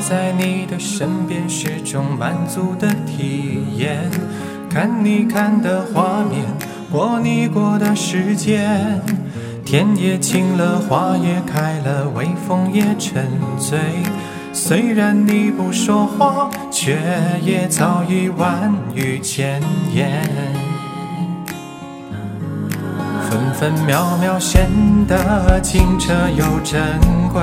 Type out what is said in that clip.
在你的身边是种满足的体验，看你看的画面，过你过的时间。天也晴了，花也开了，微风也沉醉。虽然你不说话，却也早已万语千言。分分秒秒显得清澈又珍贵，